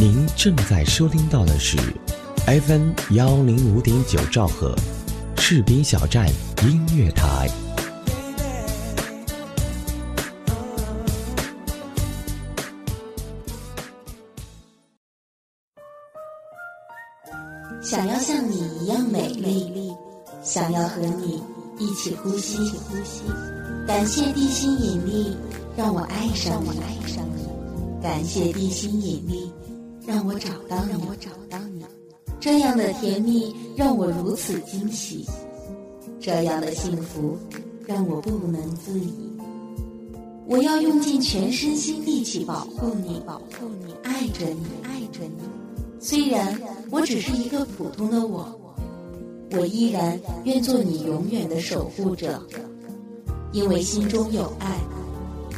您正在收听到的是 FM 幺零五点九兆赫，士兵小站音乐台。想要像你一样美丽，想要和你一起呼吸。呼吸感谢地心引力，让我爱上你。感谢地心引力，让我找到你。我找到你这样的甜蜜让我如此惊喜，这样的幸福让我不能自已。我要用尽全身心力气保护你，保护你，爱着你，爱着你。虽然我只是一个普通的我，我依然愿做你永远的守护者，因为心中有爱，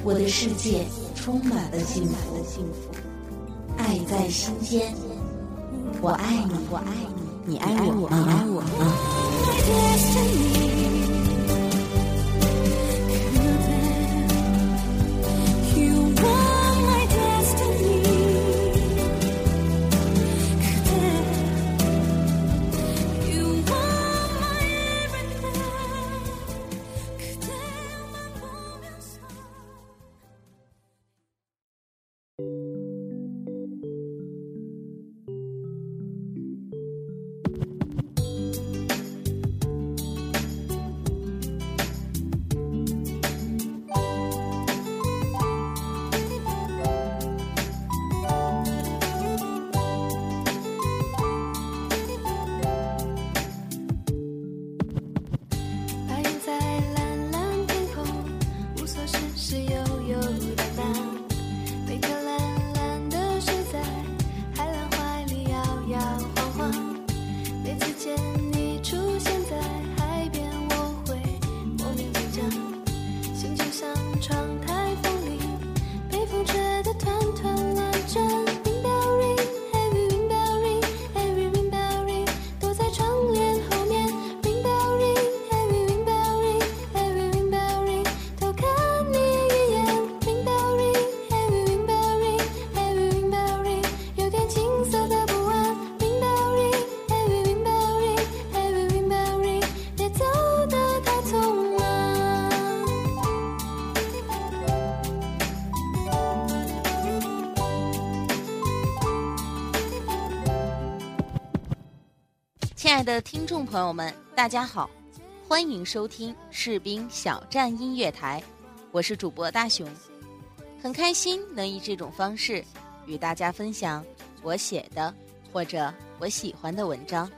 我的世界充满了幸福，爱在心间。我爱你，我爱你，你爱我，你爱我吗？亲爱的听众朋友们，大家好，欢迎收听士兵小站音乐台，我是主播大熊，很开心能以这种方式与大家分享我写的或者我喜欢的文章，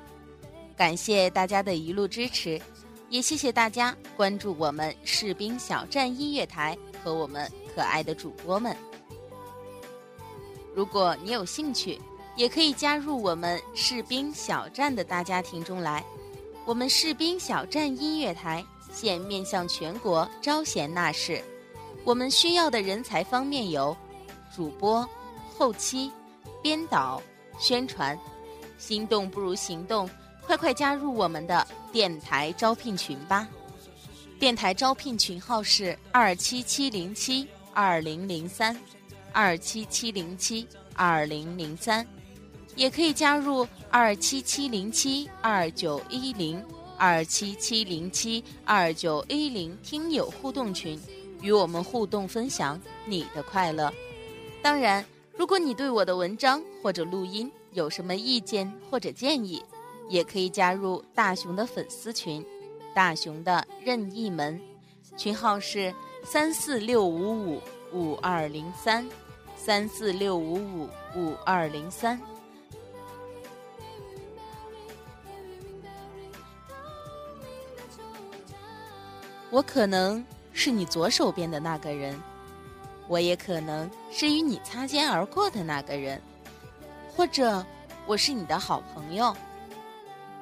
感谢大家的一路支持，也谢谢大家关注我们士兵小站音乐台和我们可爱的主播们。如果你有兴趣。也可以加入我们士兵小站的大家庭中来。我们士兵小站音乐台现面向全国招贤纳士，我们需要的人才方面有主播、后期、编导、宣传。心动不如行动，快快加入我们的电台招聘群吧！电台招聘群号是二七七零七二零零三，二七七零七二零零三。也可以加入二七七零七二九一零二七七零七二九一零听友互动群，与我们互动分享你的快乐。当然，如果你对我的文章或者录音有什么意见或者建议，也可以加入大熊的粉丝群，大熊的任意门，群号是三四六五五五二零三三四六五五五二零三。我可能是你左手边的那个人，我也可能是与你擦肩而过的那个人，或者我是你的好朋友。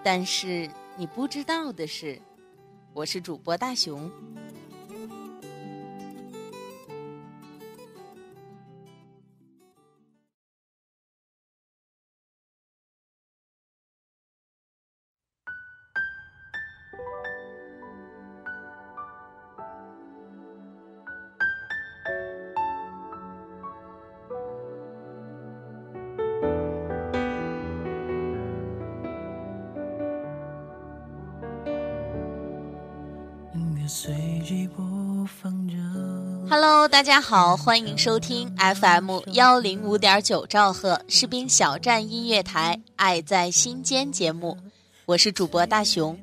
但是你不知道的是，我是主播大熊。大家好，欢迎收听 FM 幺零五点九兆赫士兵小站音乐台《爱在心间》节目，我是主播大熊。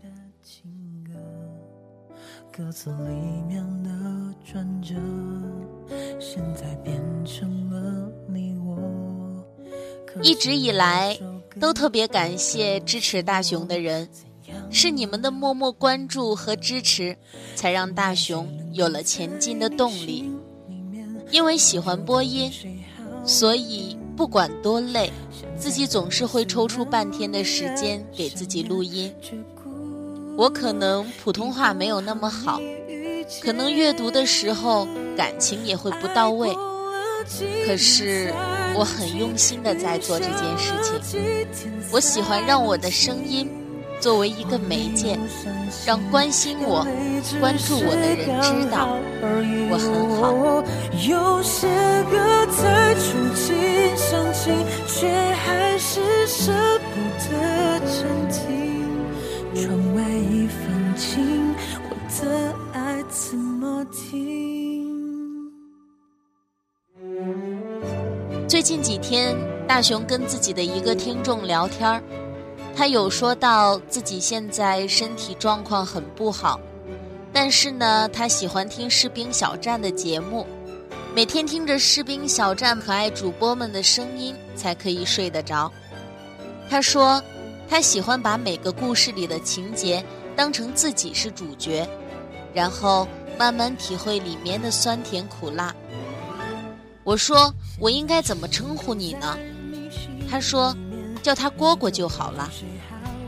一直以来，都特别感谢支持大熊的人。是你们的默默关注和支持，才让大熊有了前进的动力。因为喜欢播音，所以不管多累，自己总是会抽出半天的时间给自己录音。我可能普通话没有那么好，可能阅读的时候感情也会不到位，可是我很用心的在做这件事情。我喜欢让我的声音。作为一个媒介，让关心我、关注我的人知道我很好。有些歌在触景伤情，却还是舍不得暂停。窗外一放晴，我的爱怎么停？最近几天，大雄跟自己的一个听众聊天儿。他有说到自己现在身体状况很不好，但是呢，他喜欢听士兵小站的节目，每天听着士兵小站可爱主播们的声音才可以睡得着。他说，他喜欢把每个故事里的情节当成自己是主角，然后慢慢体会里面的酸甜苦辣。我说，我应该怎么称呼你呢？他说。叫他蝈蝈就好了。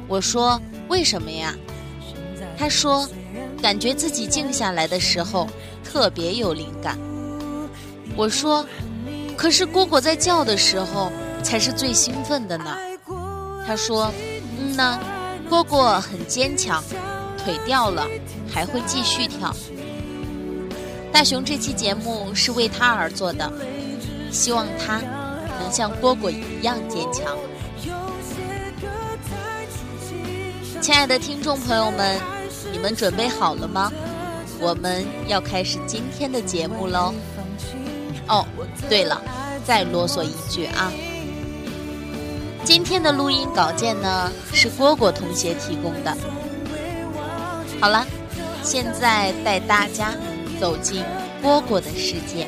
我说为什么呀？他说，感觉自己静下来的时候特别有灵感。我说，可是蝈蝈在叫的时候才是最兴奋的呢。他说，嗯呢，蝈蝈很坚强，腿掉了还会继续跳。大熊这期节目是为他而做的，希望他能像蝈蝈一样坚强。亲爱的听众朋友们，你们准备好了吗？我们要开始今天的节目喽。哦，对了，再啰嗦一句啊，今天的录音稿件呢是蝈蝈同学提供的。好了，现在带大家走进蝈蝈的世界。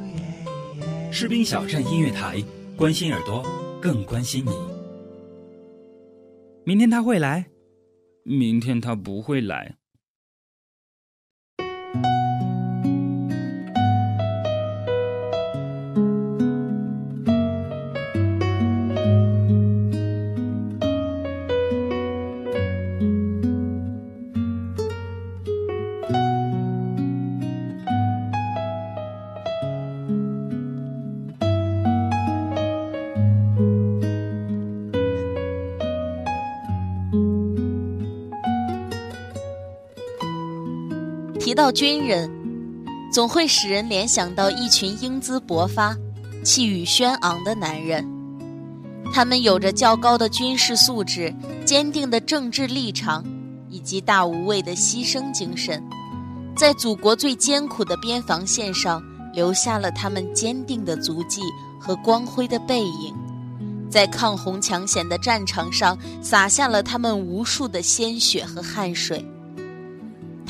士兵小站音乐台，关心耳朵，更关心你。明天他会来，明天他不会来。提到军人，总会使人联想到一群英姿勃发、气宇轩昂的男人。他们有着较高的军事素质、坚定的政治立场，以及大无畏的牺牲精神，在祖国最艰苦的边防线上留下了他们坚定的足迹和光辉的背影，在抗洪抢险的战场上洒下了他们无数的鲜血和汗水。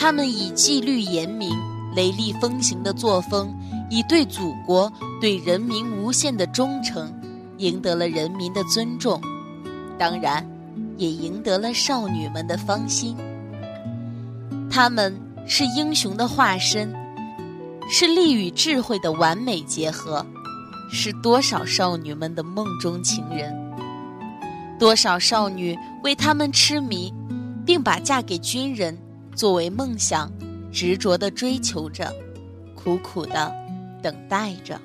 他们以纪律严明、雷厉风行的作风，以对祖国、对人民无限的忠诚，赢得了人民的尊重，当然，也赢得了少女们的芳心。他们是英雄的化身，是力与智慧的完美结合，是多少少女们的梦中情人，多少少女为他们痴迷，并把嫁给军人作为梦想，执着的追求着，苦苦的等待着。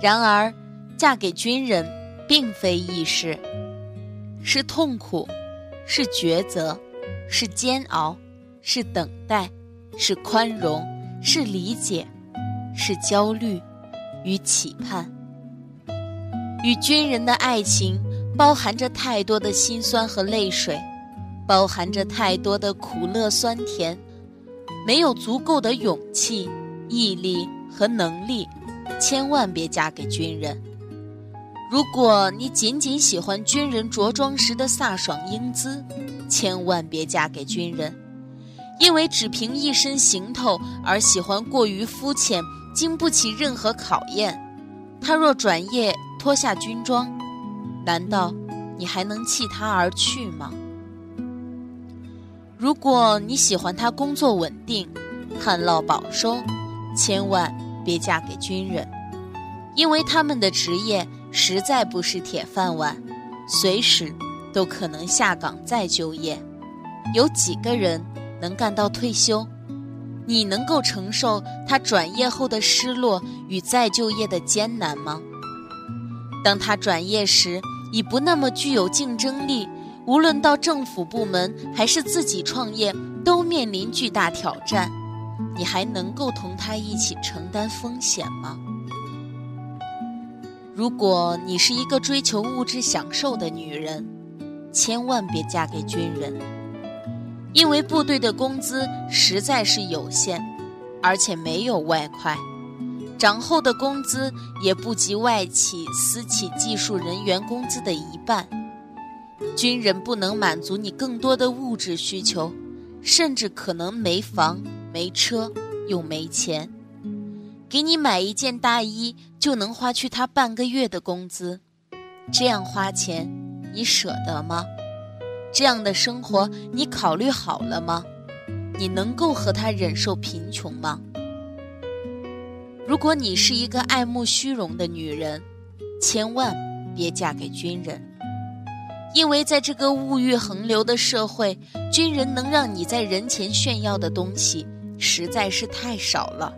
然而，嫁给军人并非易事，是痛苦，是抉择，是煎熬，是等待，是宽容，是理解，是焦虑。与期盼，与军人的爱情包含着太多的辛酸和泪水，包含着太多的苦乐酸甜。没有足够的勇气、毅力和能力，千万别嫁给军人。如果你仅仅喜欢军人着装时的飒爽英姿，千万别嫁给军人，因为只凭一身行头而喜欢过于肤浅。经不起任何考验，他若转业脱下军装，难道你还能弃他而去吗？如果你喜欢他工作稳定、旱涝保收，千万别嫁给军人，因为他们的职业实在不是铁饭碗，随时都可能下岗再就业。有几个人能干到退休？你能够承受他转业后的失落与再就业的艰难吗？当他转业时，已不那么具有竞争力，无论到政府部门还是自己创业，都面临巨大挑战。你还能够同他一起承担风险吗？如果你是一个追求物质享受的女人，千万别嫁给军人。因为部队的工资实在是有限，而且没有外快，涨后的工资也不及外企、私企技术人员工资的一半。军人不能满足你更多的物质需求，甚至可能没房、没车又没钱。给你买一件大衣就能花去他半个月的工资，这样花钱，你舍得吗？这样的生活，你考虑好了吗？你能够和他忍受贫穷吗？如果你是一个爱慕虚荣的女人，千万别嫁给军人，因为在这个物欲横流的社会，军人能让你在人前炫耀的东西实在是太少了。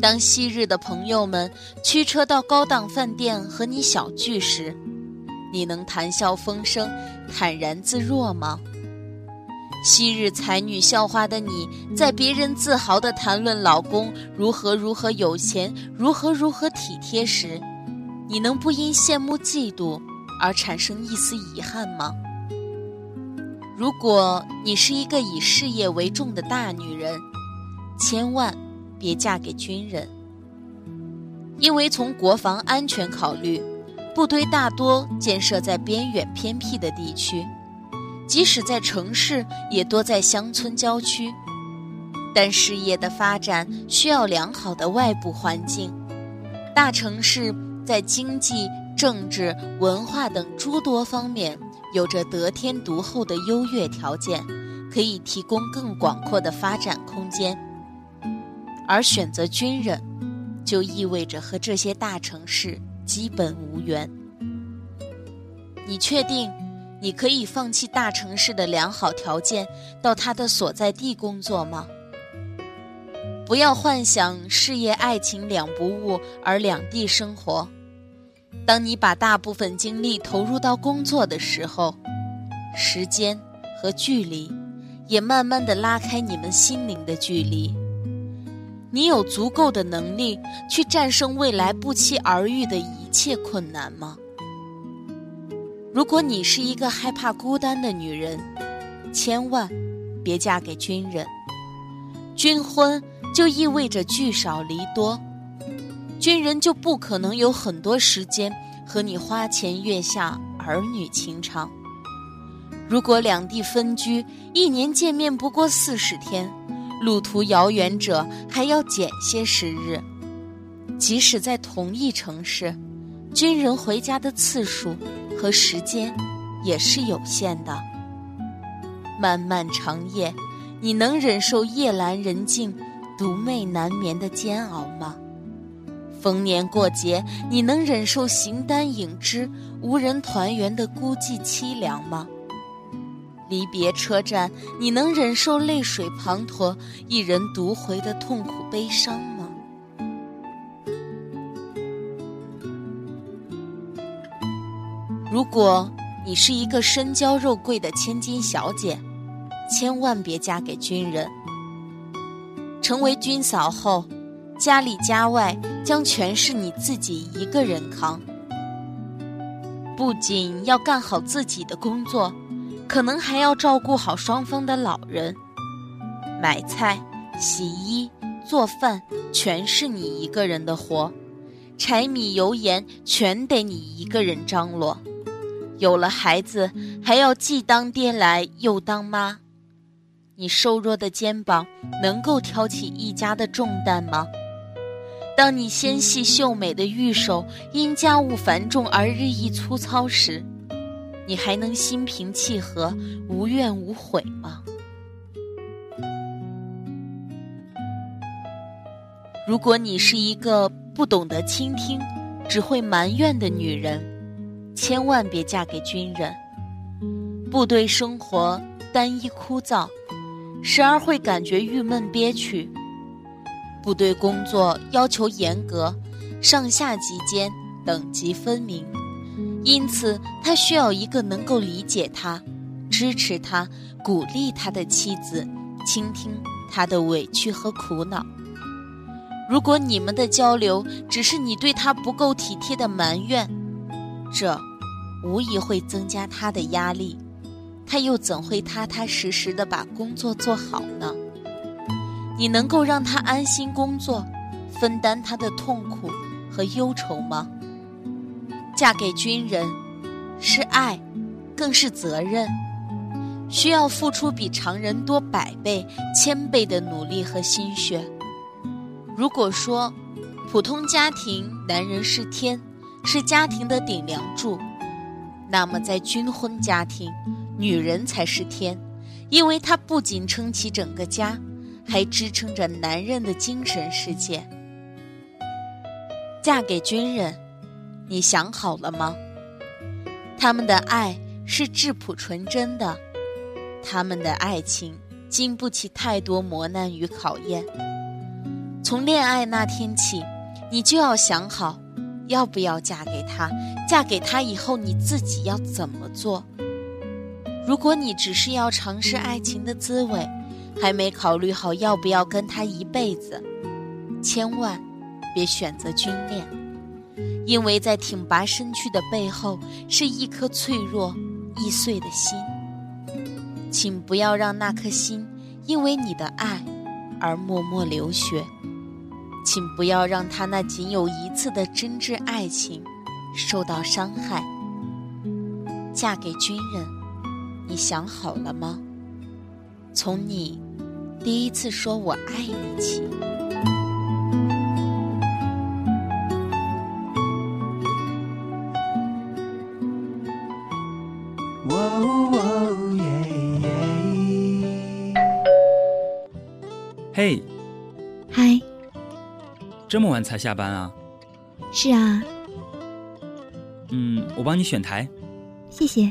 当昔日的朋友们驱车到高档饭店和你小聚时，你能谈笑风生、坦然自若吗？昔日才女校花的你，在别人自豪地谈论老公如何如何有钱、如何如何体贴时，你能不因羡慕嫉妒而产生一丝遗憾吗？如果你是一个以事业为重的大女人，千万别嫁给军人，因为从国防安全考虑。部队大多建设在边远偏僻的地区，即使在城市，也多在乡村郊区。但事业的发展需要良好的外部环境，大城市在经济、政治、文化等诸多方面有着得天独厚的优越条件，可以提供更广阔的发展空间。而选择军人，就意味着和这些大城市。基本无缘。你确定你可以放弃大城市的良好条件，到他的所在地工作吗？不要幻想事业、爱情两不误而两地生活。当你把大部分精力投入到工作的时候，时间和距离也慢慢的拉开你们心灵的距离。你有足够的能力去战胜未来不期而遇的一切困难吗？如果你是一个害怕孤单的女人，千万别嫁给军人。军婚就意味着聚少离多，军人就不可能有很多时间和你花前月下、儿女情长。如果两地分居，一年见面不过四十天。路途遥远者还要减些时日，即使在同一城市，军人回家的次数和时间也是有限的。漫漫长夜，你能忍受夜阑人静、独寐难眠的煎熬吗？逢年过节，你能忍受形单影只、无人团圆的孤寂凄凉吗？离别车站，你能忍受泪水滂沱、一人独回的痛苦悲伤吗？如果你是一个身娇肉贵的千金小姐，千万别嫁给军人。成为军嫂后，家里家外将全是你自己一个人扛。不仅要干好自己的工作，可能还要照顾好双方的老人。买菜、洗衣、做饭，全是你一个人的活，柴米油盐全得你一个人张罗。有了孩子，还要既当爹来又当妈，你瘦弱的肩膀能够挑起一家的重担吗？当你纤细秀美的玉手因家务繁重而日益粗糙时，你还能心平气和、无怨无悔吗？如果你是一个不懂得倾听、只会埋怨的女人，千万别嫁给军人。部队生活单一枯燥，时而会感觉郁闷憋屈。部队工作要求严格，上下级间等级分明，因此他需要一个能够理解他、支持他、鼓励他的妻子，倾听他的委屈和苦恼。如果你们的交流只是你对他不够体贴的埋怨，这无疑会增加他的压力，他又怎会踏踏实实的把工作做好呢？你能够让他安心工作，分担他的痛苦和忧愁吗？嫁给军人，是爱，更是责任，需要付出比常人多百倍、千倍的努力和心血。如果说，普通家庭男人是天，是家庭的顶梁柱，那么在军婚家庭，女人才是天，因为她不仅撑起整个家。还支撑着男人的精神世界。嫁给军人，你想好了吗？他们的爱是质朴纯真的，他们的爱情经不起太多磨难与考验。从恋爱那天起，你就要想好，要不要嫁给他？嫁给他以后，你自己要怎么做？如果你只是要尝试爱情的滋味，还没考虑好要不要跟他一辈子，千万别选择军恋，因为在挺拔身躯的背后是一颗脆弱易碎的心。请不要让那颗心因为你的爱而默默流血，请不要让他那仅有一次的真挚爱情受到伤害。嫁给军人，你想好了吗？从你第一次说我爱你起。嘿，嗨，这么晚才下班啊？是啊，嗯，我帮你选台。谢谢。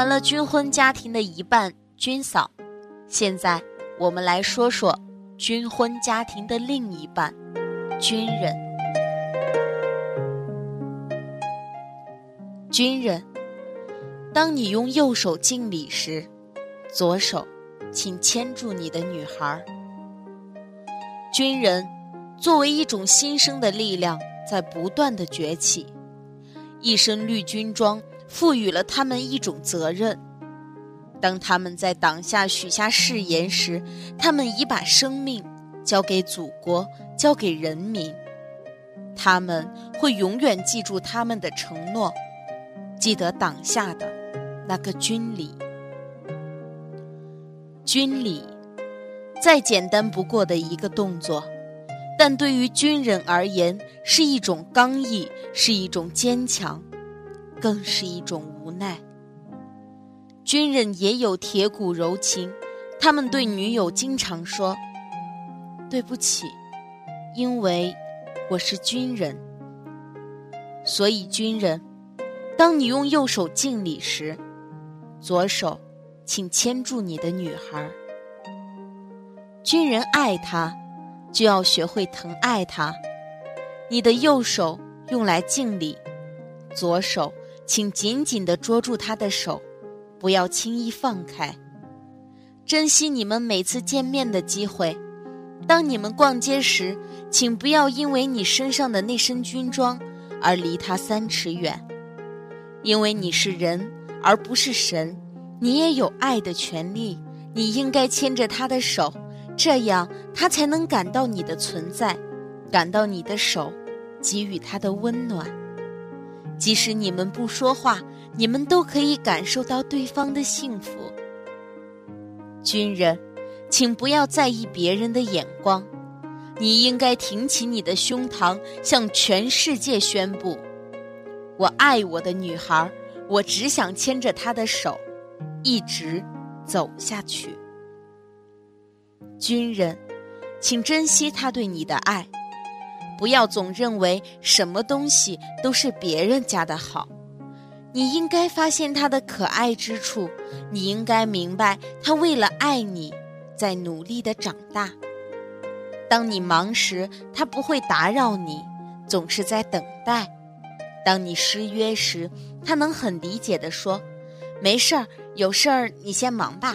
完了军婚家庭的一半军嫂，现在我们来说说军婚家庭的另一半军人。军人，当你用右手敬礼时，左手请牵住你的女孩。军人，作为一种新生的力量，在不断的崛起。一身绿军装赋予了他们一种责任。当他们在党下许下誓言时，他们已把生命交给祖国，交给人民。他们会永远记住他们的承诺，记得党下的那个军礼。军礼，再简单不过的一个动作，但对于军人而言，是一种刚毅，是一种坚强，更是一种无奈。军人也有铁骨柔情，他们对女友经常说：“对不起，因为我是军人。”所以，军人，当你用右手敬礼时，左手请牵住你的女孩。军人爱她，就要学会疼爱她。你的右手用来敬礼，左手请紧紧地捉住他的手。不要轻易放开，珍惜你们每次见面的机会。当你们逛街时，请不要因为你身上的那身军装而离他三尺远，因为你是人而不是神，你也有爱的权利。你应该牵着他的手，这样他才能感到你的存在，感到你的手给予他的温暖。即使你们不说话。你们都可以感受到对方的幸福。军人，请不要在意别人的眼光，你应该挺起你的胸膛，向全世界宣布：我爱我的女孩，我只想牵着她的手，一直走下去。军人，请珍惜他对你的爱，不要总认为什么东西都是别人家的好。你应该发现他的可爱之处，你应该明白他为了爱你，在努力的长大。当你忙时，他不会打扰你，总是在等待；当你失约时，他能很理解的说：“没事儿，有事儿你先忙吧。”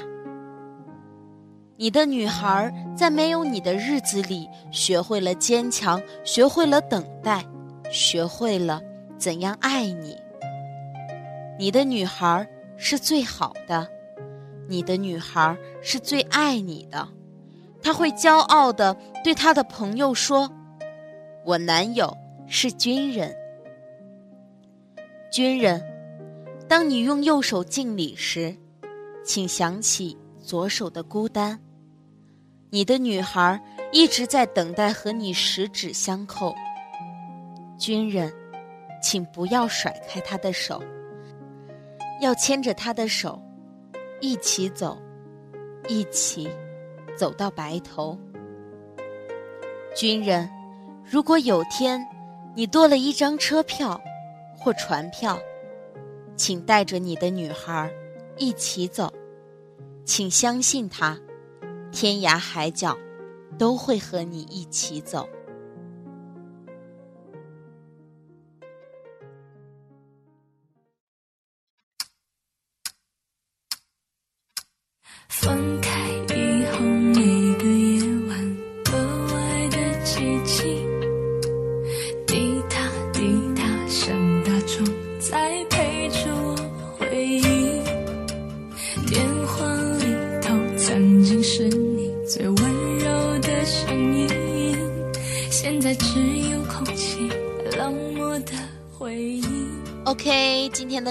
你的女孩在没有你的日子里，学会了坚强，学会了等待，学会了怎样爱你。你的女孩是最好的，你的女孩是最爱你的，她会骄傲的对她的朋友说：“我男友是军人。”军人，当你用右手敬礼时，请想起左手的孤单。你的女孩一直在等待和你十指相扣。军人，请不要甩开她的手。要牵着她的手，一起走，一起走到白头。军人，如果有天你多了一张车票或船票，请带着你的女孩一起走，请相信她，天涯海角都会和你一起走。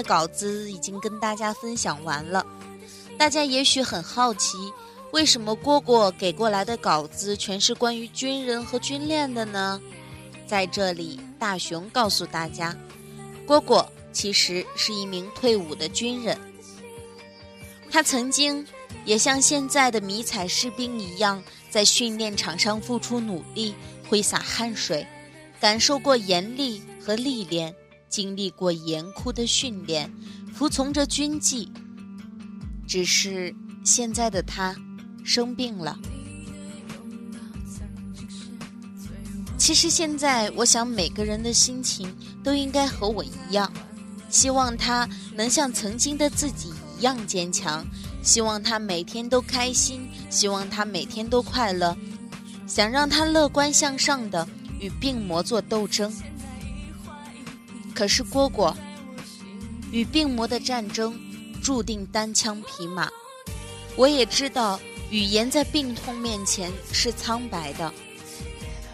稿子已经跟大家分享完了。大家也许很好奇，为什么蝈蝈给过来的稿子全是关于军人和军恋的呢？在这里，大熊告诉大家，蝈蝈其实是一名退伍的军人，他曾经也像现在的迷彩士兵一样，在训练场上付出努力，挥洒汗水，感受过严厉和历练，经历过严酷的训练，服从着军纪。只是现在的他生病了。其实现在，我想每个人的心情都应该和我一样，希望他能像曾经的自己一样坚强，希望他每天都开心，希望他每天都快乐，想让他乐观向上的与病魔做斗争。可是蝈蝈与病魔的战争注定单枪匹马。我也知道语言在病痛面前是苍白的，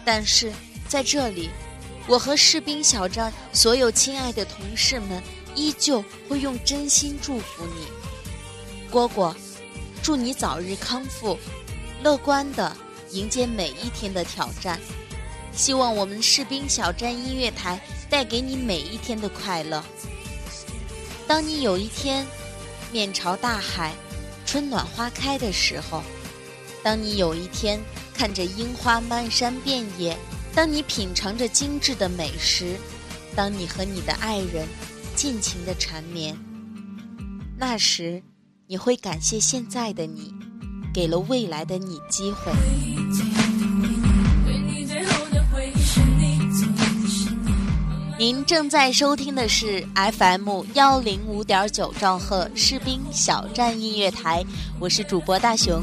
但是在这里，我和士兵小站所有亲爱的同事们依旧会用真心祝福你，蝈蝈，祝你早日康复，乐观的迎接每一天的挑战。希望我们士兵小站音乐台带给你每一天的快乐。当你有一天面朝大海，春暖花开的时候；当你有一天看着樱花漫山遍野；当你品尝着精致的美食；当你和你的爱人尽情的缠绵，那时你会感谢现在的你，给了未来的你机会。您正在收听的是 FM 幺零五点九兆赫士兵小站音乐台，我是主播大熊。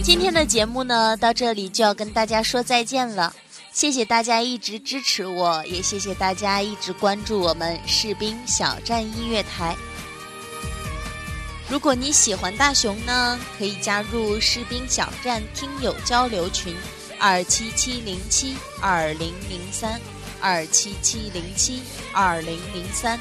今天的节目呢，到这里就要跟大家说再见了。谢谢大家一直支持我，也谢谢大家一直关注我们士兵小站音乐台。如果你喜欢大熊呢，可以加入士兵小站听友交流群。二七七零七二零零三，二七七零七二零零三，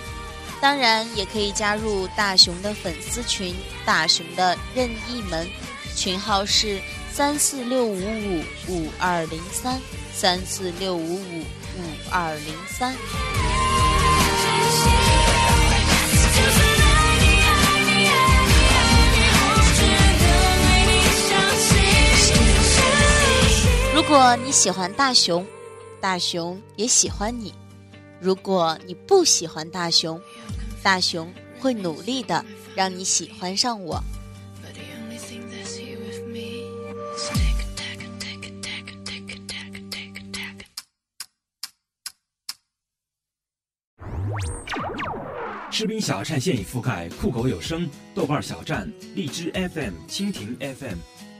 当然也可以加入大熊的粉丝群，大熊的任意门，群号是三四六五五五二零三，三四六五五五二零三。如果你喜欢大熊，大熊也喜欢你；如果你不喜欢大熊，大熊会努力的让你喜欢上我。士兵小站现已覆盖酷狗有声、豆瓣小站、荔枝 FM、蜻蜓 FM、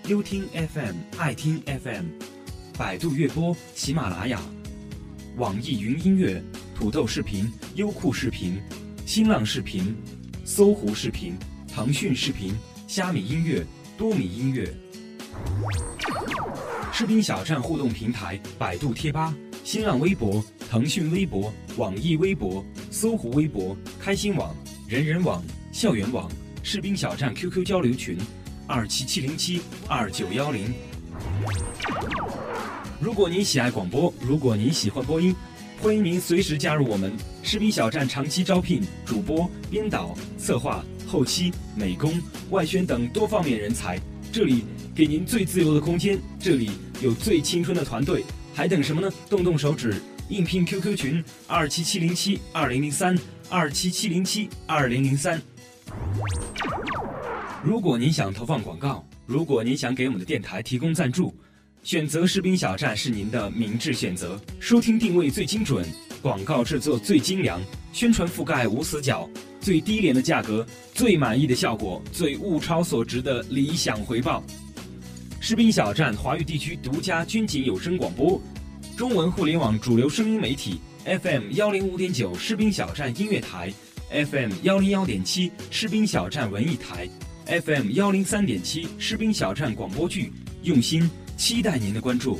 优听 FM、爱听 FM。百度乐播、喜马拉雅、网易云音乐、土豆视频、优酷视频、新浪视频、搜狐视频、腾讯视频、虾米音乐、多米音乐、士兵小站互动平台、百度贴吧、新浪微博、腾讯微博、网易微博、搜狐微博、开心网、人人网、校园网、士兵小站 QQ 交流群：二七七零七二九幺零。如果您喜爱广播，如果您喜欢播音，欢迎您随时加入我们士兵小站，长期招聘主播、编导、策划、后期、美工、外宣等多方面人才。这里给您最自由的空间，这里有最青春的团队，还等什么呢？动动手指，应聘 QQ 群二七七零七二零零三二七七零七二零零三。如果您想投放广告，如果您想给我们的电台提供赞助。选择士兵小站是您的明智选择，收听定位最精准，广告制作最精良，宣传覆盖无死角，最低廉的价格，最满意的效果，最物超所值的理想回报。士兵小站华语地区独家军警有声广播，中文互联网主流声音媒体 FM 幺零五点九士兵小站音乐台，FM 幺零幺点七士兵小站文艺台，FM 幺零三点七士兵小站广播剧，用心。期待您的关注。